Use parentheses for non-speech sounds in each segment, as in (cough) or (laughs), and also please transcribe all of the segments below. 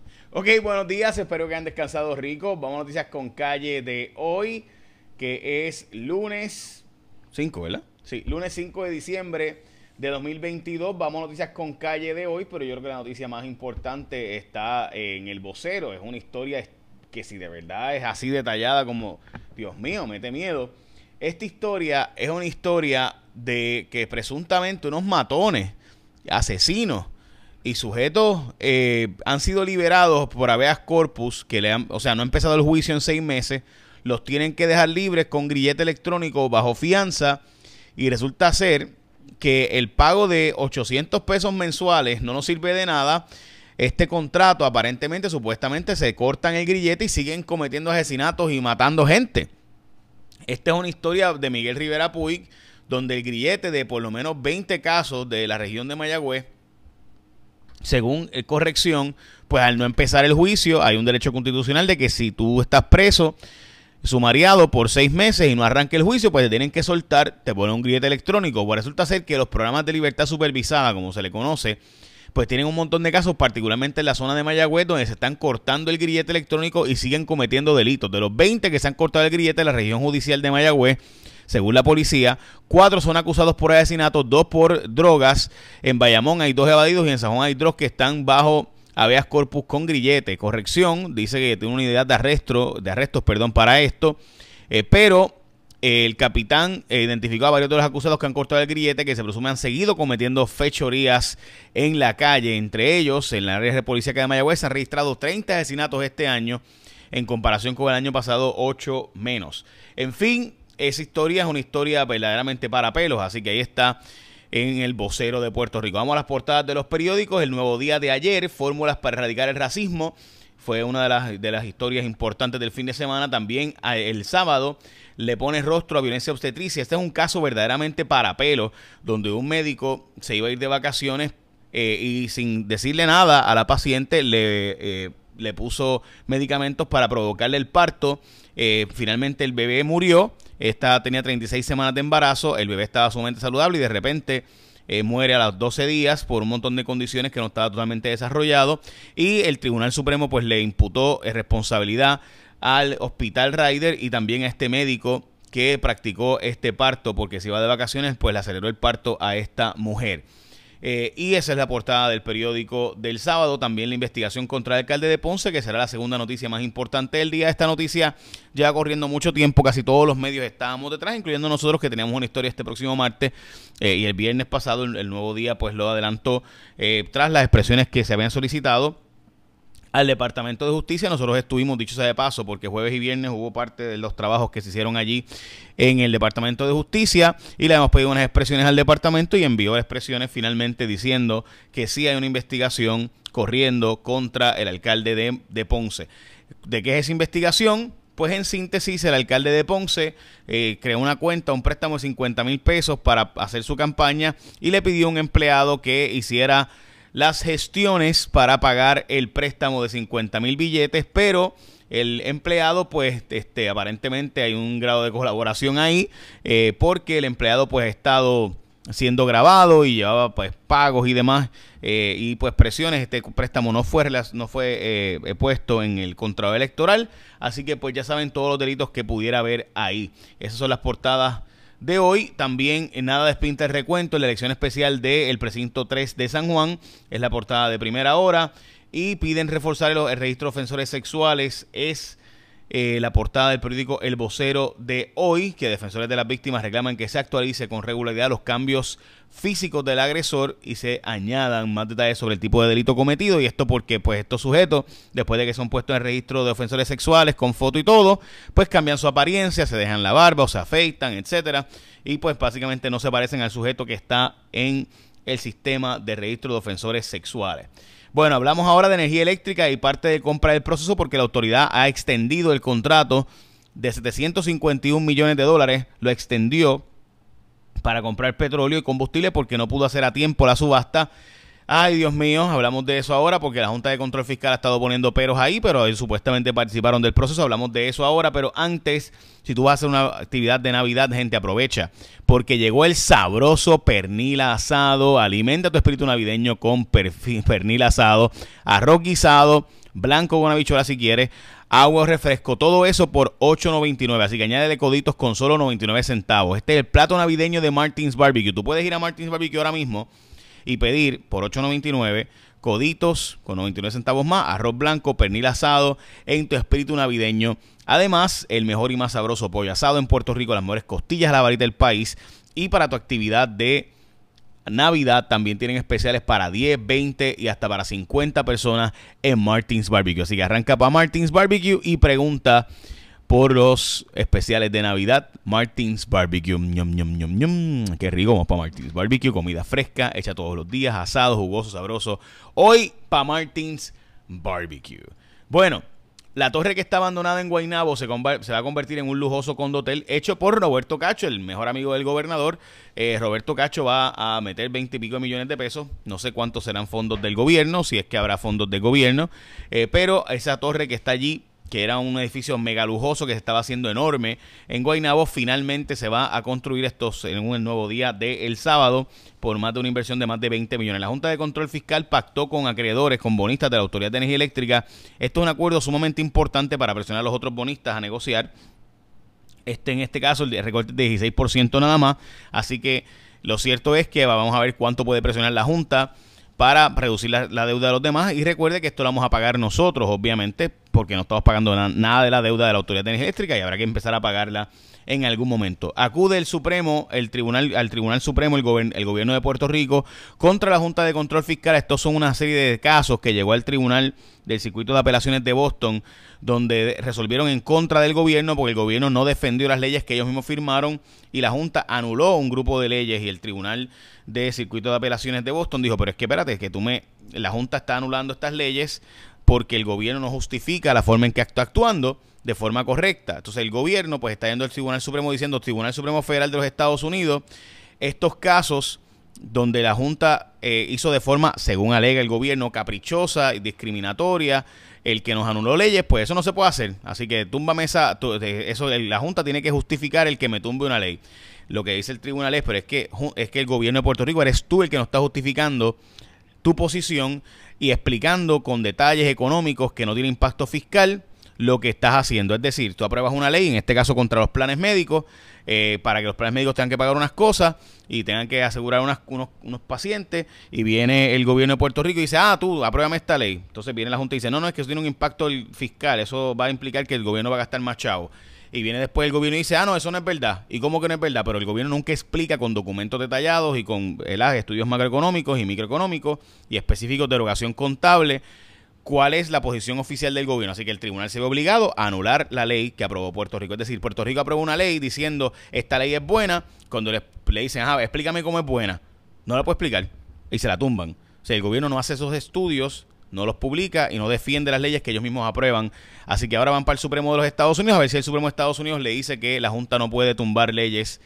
(laughs) Ok, buenos días, espero que hayan descansado rico. Vamos a noticias con calle de hoy, que es lunes 5, ¿verdad? Sí, lunes 5 de diciembre de 2022. Vamos a noticias con calle de hoy, pero yo creo que la noticia más importante está en el vocero. Es una historia que si de verdad es así detallada como, Dios mío, mete miedo. Esta historia es una historia de que presuntamente unos matones, asesinos, y sujetos eh, han sido liberados por habeas corpus, que le han, o sea, no ha empezado el juicio en seis meses, los tienen que dejar libres con grillete electrónico bajo fianza y resulta ser que el pago de 800 pesos mensuales no nos sirve de nada. Este contrato aparentemente, supuestamente, se cortan el grillete y siguen cometiendo asesinatos y matando gente. Esta es una historia de Miguel Rivera Puig, donde el grillete de por lo menos 20 casos de la región de Mayagüez según eh, corrección, pues al no empezar el juicio hay un derecho constitucional de que si tú estás preso, sumariado por seis meses y no arranque el juicio, pues te tienen que soltar, te ponen un grillete electrónico. Pues resulta ser que los programas de libertad supervisada, como se le conoce, pues tienen un montón de casos, particularmente en la zona de Mayagüez, donde se están cortando el grillete electrónico y siguen cometiendo delitos. De los 20 que se han cortado el grillete en la región judicial de Mayagüez, según la policía. Cuatro son acusados por asesinato, dos por drogas. En Bayamón hay dos evadidos y en San Juan hay dos que están bajo habeas corpus con grillete. Corrección, dice que tiene una idea de arresto, de arrestos, perdón, para esto. Eh, pero el capitán eh, identificó a varios de los acusados que han cortado el grillete, que se presume han seguido cometiendo fechorías en la calle. Entre ellos, en la área de policía de Mayagüez se han registrado 30 asesinatos este año, en comparación con el año pasado, 8 menos. En fin, esa historia es una historia verdaderamente para pelos, así que ahí está en el vocero de Puerto Rico. Vamos a las portadas de los periódicos. El nuevo día de ayer, fórmulas para erradicar el racismo. Fue una de las, de las historias importantes del fin de semana. También el sábado le pone rostro a violencia obstetricia. Este es un caso verdaderamente para pelos, donde un médico se iba a ir de vacaciones eh, y sin decirle nada a la paciente le, eh, le puso medicamentos para provocarle el parto. Eh, finalmente el bebé murió esta tenía 36 semanas de embarazo, el bebé estaba sumamente saludable y de repente eh, muere a los 12 días por un montón de condiciones que no estaba totalmente desarrollado y el Tribunal Supremo pues le imputó eh, responsabilidad al Hospital Ryder y también a este médico que practicó este parto porque se iba de vacaciones pues le aceleró el parto a esta mujer. Eh, y esa es la portada del periódico del sábado. También la investigación contra el alcalde de Ponce, que será la segunda noticia más importante del día. Esta noticia ya corriendo mucho tiempo, casi todos los medios estábamos detrás, incluyendo nosotros que teníamos una historia este próximo martes. Eh, y el viernes pasado, el, nuevo día, pues lo adelantó eh, tras las expresiones que se habían solicitado al Departamento de Justicia. Nosotros estuvimos, dicho sea de paso, porque jueves y viernes hubo parte de los trabajos que se hicieron allí en el Departamento de Justicia y le hemos pedido unas expresiones al departamento y envió expresiones finalmente diciendo que sí hay una investigación corriendo contra el alcalde de, de Ponce. ¿De qué es esa investigación? Pues en síntesis, el alcalde de Ponce eh, creó una cuenta, un préstamo de 50 mil pesos para hacer su campaña y le pidió a un empleado que hiciera las gestiones para pagar el préstamo de 50 mil billetes, pero el empleado pues este aparentemente hay un grado de colaboración ahí eh, porque el empleado pues ha estado siendo grabado y llevaba pues pagos y demás eh, y pues presiones. Este préstamo no fue no fue eh, puesto en el contrato electoral así que pues ya saben todos los delitos que pudiera haber ahí. Esas son las portadas de hoy. También en nada despinta el recuento, la elección especial del precinto 3 de San Juan, es la portada de primera hora. Y piden reforzar el, el registro de ofensores sexuales. Es eh, la portada del periódico El Vocero de hoy, que defensores de las víctimas reclaman que se actualice con regularidad los cambios físicos del agresor y se añadan más detalles sobre el tipo de delito cometido. Y esto porque pues estos sujetos, después de que son puestos en registro de ofensores sexuales con foto y todo, pues cambian su apariencia, se dejan la barba o se afeitan, etcétera. Y pues básicamente no se parecen al sujeto que está en el sistema de registro de ofensores sexuales. Bueno, hablamos ahora de energía eléctrica y parte de compra del proceso porque la autoridad ha extendido el contrato de 751 millones de dólares, lo extendió para comprar petróleo y combustible porque no pudo hacer a tiempo la subasta Ay, Dios mío, hablamos de eso ahora porque la Junta de Control Fiscal ha estado poniendo peros ahí, pero supuestamente participaron del proceso. Hablamos de eso ahora, pero antes, si tú vas a hacer una actividad de Navidad, gente, aprovecha porque llegó el sabroso pernil asado. Alimenta tu espíritu navideño con pernil asado, arroz guisado blanco con habichuela si quieres, agua refresco, todo eso por 8.99. Así que añádele coditos con solo 99 centavos. Este es el plato navideño de Martins Barbecue. Tú puedes ir a Martins Barbecue ahora mismo y pedir por 8.99 coditos con 99 centavos más, arroz blanco, pernil asado en tu espíritu navideño. Además, el mejor y más sabroso pollo asado en Puerto Rico, las mejores costillas a la varita del país. Y para tu actividad de Navidad también tienen especiales para 10, 20 y hasta para 50 personas en Martins Barbecue. Así que arranca para Martins Barbecue y pregunta por los especiales de Navidad. Martins Barbecue. Qué rico, vamos para Martins Barbecue. Comida fresca, hecha todos los días, asado, jugoso, sabroso. Hoy para Martins Barbecue. Bueno, la torre que está abandonada en Guaynabo se, se, va a convertir en un lujoso condotel hecho por Roberto Cacho, el mejor amigo del gobernador. Eh, Roberto Cacho va a meter 20 y pico millones de pesos. No sé cuántos serán fondos del gobierno, si es que habrá fondos del gobierno. Eh, pero esa torre que está allí que era un edificio mega lujoso que se estaba haciendo enorme en Guaynabo, finalmente se va a construir estos en un nuevo día del sábado por más de una inversión de más de 20 millones. La Junta de Control Fiscal pactó con acreedores, con bonistas de la Autoridad de Energía Eléctrica. Esto es un acuerdo sumamente importante para presionar a los otros bonistas a negociar. Este, en este caso, el recorte es 16% nada más. Así que lo cierto es que vamos a ver cuánto puede presionar la Junta para reducir la, deuda de los demás. Y recuerde que esto lo vamos a pagar nosotros, obviamente, porque no estamos pagando nada de la deuda de la Autoridad de Energía Eléctrica y habrá que empezar a pagarla en algún momento. Acude el Supremo, el Tribunal, al Tribunal Supremo, el, el gobierno de Puerto Rico, contra la Junta de Control Fiscal. Estos son una serie de casos que llegó al Tribunal del Circuito de Apelaciones de Boston, donde resolvieron en contra del gobierno, porque el gobierno no defendió las leyes que ellos mismos firmaron y la Junta anuló un grupo de leyes y el Tribunal de Circuito de Apelaciones de Boston dijo, pero es que espérate, que tú me, la Junta está anulando estas leyes porque el gobierno no justifica la forma en que está actuando de forma correcta. Entonces el gobierno pues está yendo al Tribunal Supremo diciendo, Tribunal Supremo Federal de los Estados Unidos, estos casos donde la Junta eh, hizo de forma, según alega el gobierno, caprichosa y discriminatoria, el que nos anuló leyes, pues eso no se puede hacer. Así que túmbame esa, eso, la Junta tiene que justificar el que me tumbe una ley. Lo que dice el tribunal es, pero es que, es que el gobierno de Puerto Rico eres tú el que nos está justificando tu posición y explicando con detalles económicos que no tiene impacto fiscal lo que estás haciendo. Es decir, tú apruebas una ley, en este caso contra los planes médicos, eh, para que los planes médicos tengan que pagar unas cosas y tengan que asegurar unos, unos, pacientes, y viene el gobierno de Puerto Rico y dice, ah, tú, apruébame esta ley. Entonces viene la Junta y dice, no, no, es que eso tiene un impacto fiscal, eso va a implicar que el gobierno va a gastar más chavo. Y viene después el gobierno y dice, ah, no, eso no es verdad. ¿Y cómo que no es verdad? Pero el gobierno nunca explica con documentos detallados y con estudios macroeconómicos y microeconómicos y específicos de erogación contable cuál es la posición oficial del gobierno. Así que el tribunal se ve obligado a anular la ley que aprobó Puerto Rico. Es decir, Puerto Rico aprobó una ley diciendo esta ley es buena. Cuando le, dicen, ah, explícame cómo es buena, no la puede explicar y se la tumban. O sea, el gobierno no hace esos estudios no los publica y no defiende las leyes que ellos mismos aprueban. Así que ahora van para el Supremo de los Estados Unidos a ver si el Supremo de Estados Unidos le dice que la Junta no puede tumbar leyes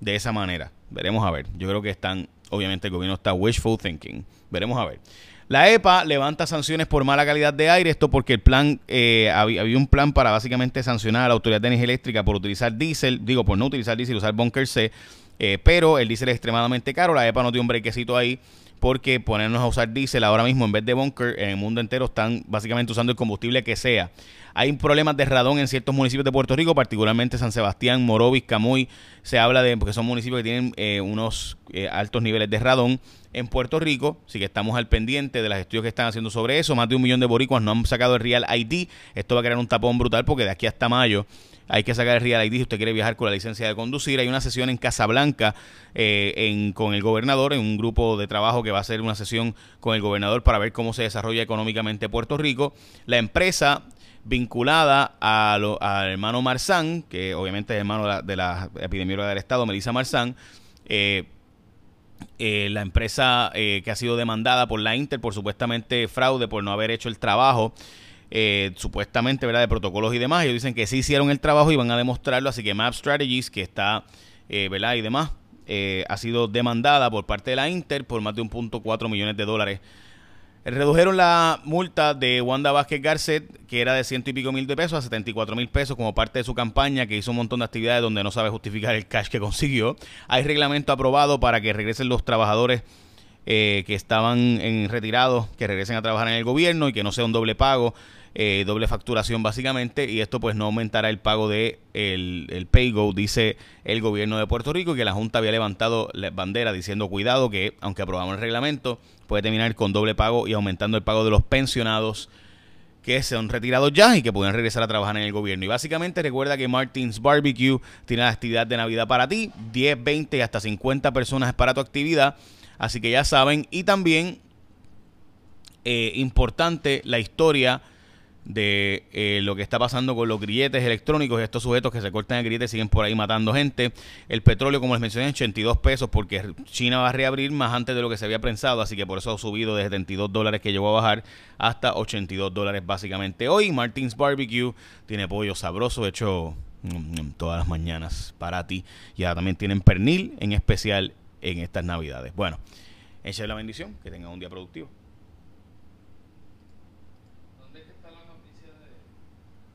de esa manera. Veremos a ver. Yo creo que están, obviamente el gobierno está wishful thinking. Veremos a ver. La EPA levanta sanciones por mala calidad de aire, esto porque el plan, eh, había, un plan para básicamente sancionar a la Autoridad de Energía Eléctrica por utilizar diésel, digo, por no utilizar diésel, usar bunker C, eh, pero el diésel es extremadamente caro, la EPA no tiene un brequecito ahí porque ponernos a usar diésel ahora mismo en vez de bunker en el mundo entero están básicamente usando el combustible que sea. Hay problemas de radón en ciertos municipios de Puerto Rico, particularmente San Sebastián, Morovis, Camuy. Se habla de, porque son municipios que tienen eh, unos eh, altos niveles de radón en Puerto Rico. Así que estamos al pendiente de los estudios que están haciendo sobre eso. Más de un millón de boricuas no han sacado el Real ID. Esto va a crear un tapón brutal porque de aquí hasta mayo hay que sacar el Real ID si usted quiere viajar con la licencia de conducir. Hay una sesión en Casablanca eh, en, con el gobernador, en un grupo de trabajo que va a hacer una sesión con el gobernador para ver cómo se desarrolla económicamente Puerto Rico. La empresa vinculada al hermano Marzán, que obviamente es hermano de la, epidemióloga del Estado, Melissa Marzán, eh, eh, la empresa que ha sido demandada por la Inter por supuestamente fraude, por no haber hecho el trabajo eh, supuestamente, ¿verdad? De protocolos y demás. Ellos dicen que sí hicieron el trabajo y van a demostrarlo. Así que Map Strategies, que está, eh, ¿verdad? Y demás, eh, ha sido demandada por parte de la Inter por más de 1.4 millones de dólares. Redujeron la multa de Wanda Vázquez Garcet, que era de ciento y pico mil de pesos, a 74 mil pesos como parte de su campaña, que hizo un montón de actividades donde no sabe justificar el cash que (laughs) consiguió. Hay reglamento aprobado para que regresen los trabajadores eh, que estaban en retirados, que regresen a trabajar en el gobierno y que no sea un doble pago, eh, doble facturación básicamente, y esto pues no aumentará el pago de el, el PayGo, dice el gobierno de Puerto Rico, y que la Junta había levantado la bandera diciendo cuidado que aunque aprobamos el reglamento, puede terminar con doble pago y aumentando el pago de los pensionados que se han retirado ya y que pueden regresar a trabajar en el gobierno. Y básicamente recuerda que Martins Barbecue tiene la actividad de Navidad para ti, 10, 20 y hasta 50 personas para tu actividad. Así que ya saben. Y también, eh, importante, la historia de eh, lo que está pasando con los grilletes electrónicos, estos sujetos que se cortan el grillete siguen por ahí matando gente. El petróleo, como les mencioné, 82 pesos porque China va a reabrir más antes de lo que se había pensado, así que por eso ha subido de 72 dólares que llegó a bajar hasta 82 dólares básicamente. Hoy Martins Barbecue tiene pollo sabroso hecho mm, todas las mañanas para ti. Y ahora también tienen pernil en especial en estas navidades. Bueno, echa la bendición, que tengan un día productivo.